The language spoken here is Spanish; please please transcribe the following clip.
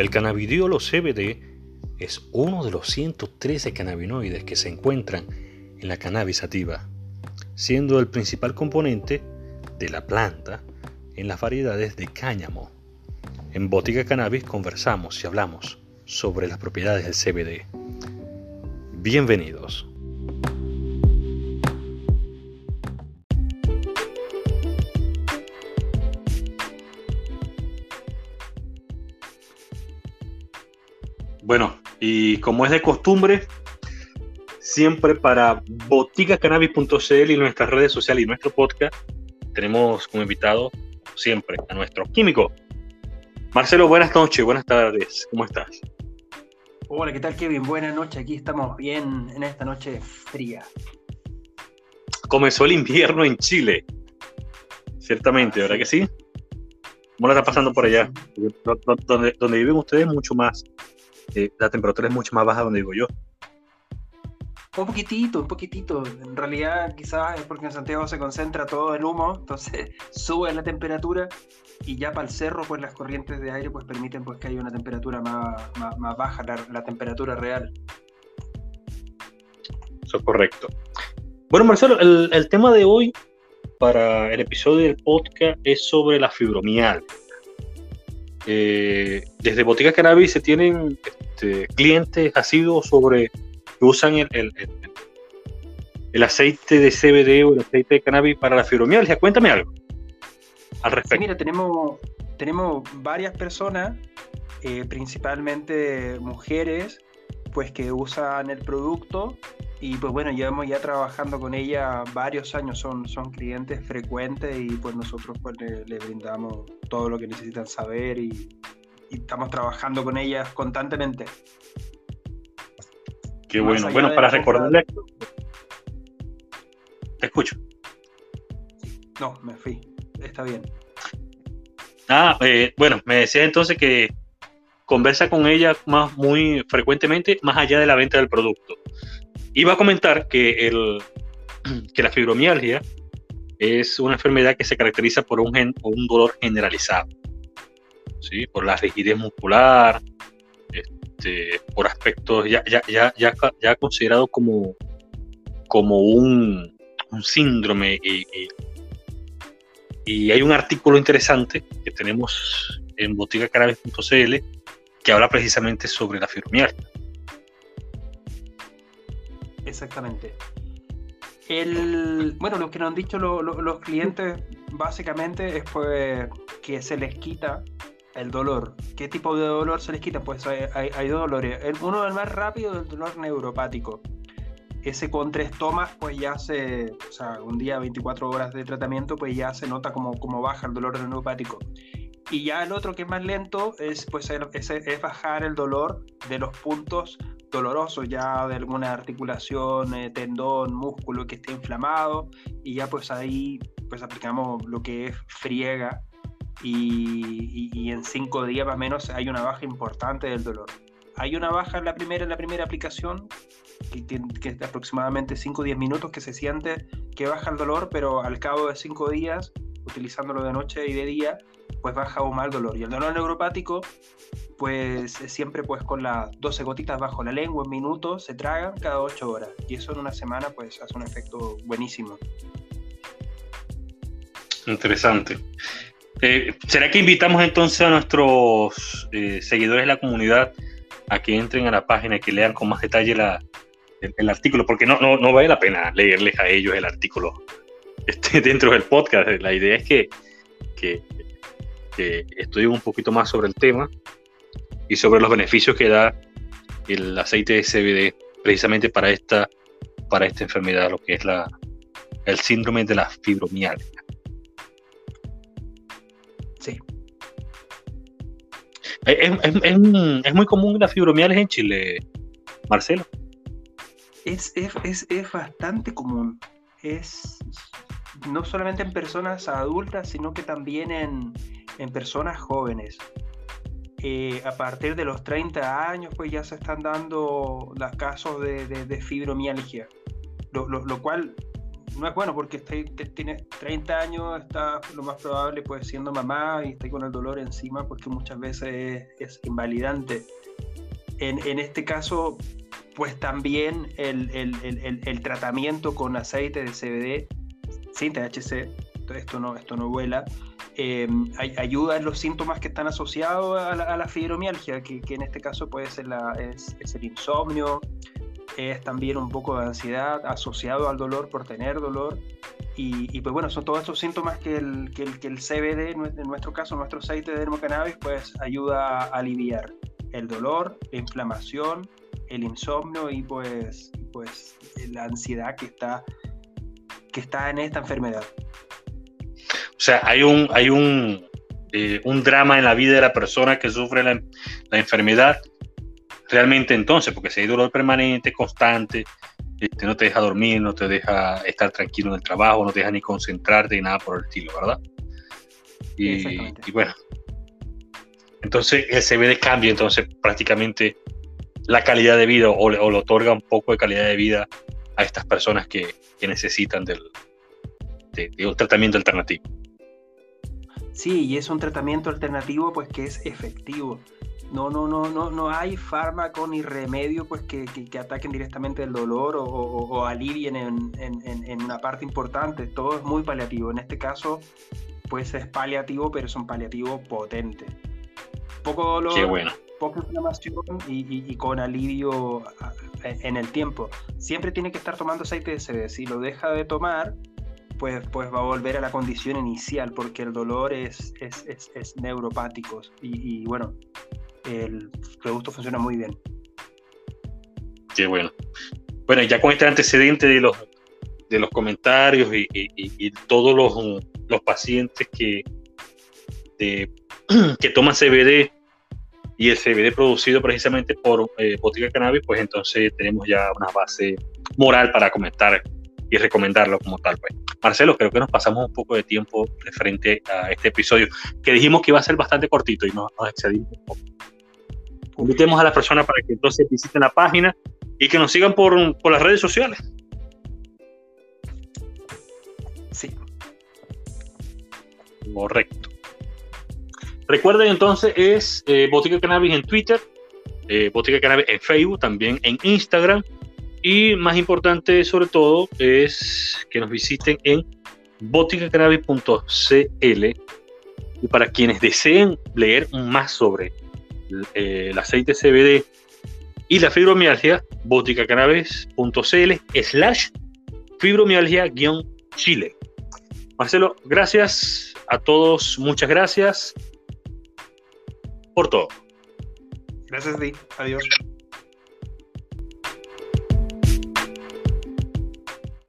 El cannabidiolo CBD es uno de los 113 cannabinoides que se encuentran en la cannabis sativa, siendo el principal componente de la planta en las variedades de cáñamo. En Botica Cannabis conversamos y hablamos sobre las propiedades del CBD. Bienvenidos. Bueno, y como es de costumbre, siempre para boticacannabis.cl y nuestras redes sociales y nuestro podcast, tenemos como invitado siempre a nuestro químico. Marcelo, buenas noches, buenas tardes, ¿cómo estás? Hola, ¿qué tal Kevin? Buenas noches, aquí estamos bien en esta noche fría. Comenzó el invierno en Chile, ciertamente, ¿verdad que sí? ¿Cómo la está pasando por allá? Donde, donde viven ustedes mucho más eh, la temperatura es mucho más baja donde digo yo. Un poquitito, un poquitito. En realidad quizás es porque en Santiago se concentra todo el humo, entonces sube la temperatura y ya para el cerro pues las corrientes de aire pues permiten pues que haya una temperatura más, más, baja, la, temperatura real. Eso es correcto. Bueno Marcelo, el, el tema de hoy para el episodio del podcast es sobre la fibromialgia. Eh, desde Botica Cannabis se tienen este, clientes asiduos sobre que usan el, el, aceite de CBD o el aceite de cannabis para la fibromialgia. Cuéntame algo al respecto. mira, tenemos, tenemos varias personas, eh, principalmente mujeres, pues que usan el producto y pues bueno, llevamos ya trabajando con ella varios años, son, son clientes frecuentes y pues nosotros pues le, brindamos todo lo que necesitan saber y, estamos trabajando con ellas constantemente. Qué bueno, bueno, para recordarle... Te escucho. No, me fui, está bien. Ah, eh, bueno, me decías entonces que conversa con ella más muy frecuentemente, más allá de la venta del producto. Iba a comentar que, el, que la fibromialgia es una enfermedad que se caracteriza por un, un dolor generalizado, ¿sí? por la rigidez muscular, este, por aspectos ya, ya, ya, ya, ya considerado como, como un, síndrome. Y, y, hay un artículo interesante que tenemos en botigacarabes.cl que habla precisamente sobre la fibromialgia. Exactamente. El, bueno, lo que nos han dicho los clientes básicamente es pues, que se les quita el dolor. ¿Qué tipo de dolor se les quita? Pues hay, dos dolores. uno el más rápido es el dolor neuropático. Ese con tres tomas, pues ya se, o sea, un día 24 horas de tratamiento, pues ya se nota como, como baja el dolor neuropático. Y ya el otro que es más lento es, pues, es, es bajar el dolor de los puntos doloroso ya de alguna articulación, eh, tendón, músculo que esté inflamado y ya pues ahí pues aplicamos lo que es friega y, en cinco días más o menos hay una baja importante del dolor. Hay una baja en la primera, en la primera aplicación que, que es de aproximadamente 5 o 10 minutos que se siente que baja el dolor, pero al cabo de 5 días, utilizándolo de noche y de día, pues baja aún más el dolor. Y el dolor neuropático pues siempre pues con las 12 gotitas bajo la lengua en minutos se tragan cada 8 horas y eso en una semana pues hace un efecto buenísimo. Interesante. Eh, ¿Será que invitamos entonces a nuestros eh, seguidores de la comunidad a que entren a la página y que lean con más detalle el, artículo? Porque no, no, no, vale la pena leerles a ellos el artículo este, dentro del podcast. La idea es que, que, que estudien un poquito más sobre el tema y sobre los beneficios que da el aceite de CBD precisamente para esta, para esta enfermedad, lo que es la, el síndrome de la fibromialgia. Es, es, muy común la fibromialgia en Chile, Marcelo. Es, es, bastante común. Es no solamente en personas adultas, sino que también en, en personas jóvenes. Eh, a partir de los 30 años, pues ya se están dando los casos de, fibromialgia, lo, cual no es bueno porque tienes 30 años, está lo más probable pues siendo mamá y está con el dolor encima porque muchas veces es, invalidante. En, en, este caso, pues también el, el, el, el, tratamiento con aceite de CBD sin THC, esto no, esto no vuela, eh, ayuda en los síntomas que están asociados a la, fibromialgia, que, que, en este caso puede ser la, es, es el insomnio, es también un poco de ansiedad asociado al dolor por tener dolor. Y, pues bueno, son todos estos síntomas que el, que el, que el CBD, en nuestro caso, nuestro aceite de dermocannabis, pues ayuda a aliviar el dolor, la inflamación, el insomnio y pues, pues la ansiedad que está, que está en esta enfermedad. O sea, hay un, hay un, eh, un drama en la vida de la persona que sufre la, la enfermedad realmente entonces, porque si hay dolor permanente, constante, este, no te deja dormir, no te deja estar tranquilo en el trabajo, no te deja ni concentrarte ni nada por el estilo, ¿verdad? Y, bueno, entonces el CBD cambia entonces prácticamente la calidad de vida o le, otorga un poco de calidad de vida a estas personas que, necesitan del, de un tratamiento alternativo. Sí, y es un tratamiento alternativo pues que es efectivo no, no, no, no, no hay fármaco ni remedio pues que, ataquen directamente el dolor o, alivien en, una parte importante. Todo es muy paliativo. En este caso, pues es paliativo, pero es un paliativo potente. Poco dolor, bueno. poca inflamación y, con alivio en el tiempo. Siempre tiene que estar tomando aceite de CBD. Si lo deja de tomar, pues, pues va a volver a la condición inicial, porque el dolor es, es, neuropático. y bueno, el producto funciona muy bien. Qué bueno. Bueno, ya con este antecedente de los, de los comentarios y, todos los, los, pacientes que, que toman CBD y el CBD producido precisamente por eh, Botica Cannabis, pues entonces tenemos ya una base moral para comentar y recomendarlo como tal. Pues. Marcelo, creo que nos pasamos un poco de tiempo de frente a este episodio, que dijimos que iba a ser bastante cortito y nos, nos excedimos un poco. Invitemos a las personas para que entonces visiten la página y que nos sigan por, por las redes sociales. Sí. Correcto. Recuerden entonces, es eh, Botica Cannabis en Twitter, eh, Botica Cannabis en Facebook, también en Instagram. Y más importante, sobre todo, es que nos visiten en boticacannabis.cl. Y para quienes deseen leer más sobre el aceite CBD y la fibromialgia, boticacannabis.cl slash fibromialgia-chile. Marcelo, gracias a todos, muchas gracias por todo. Gracias ti, adiós.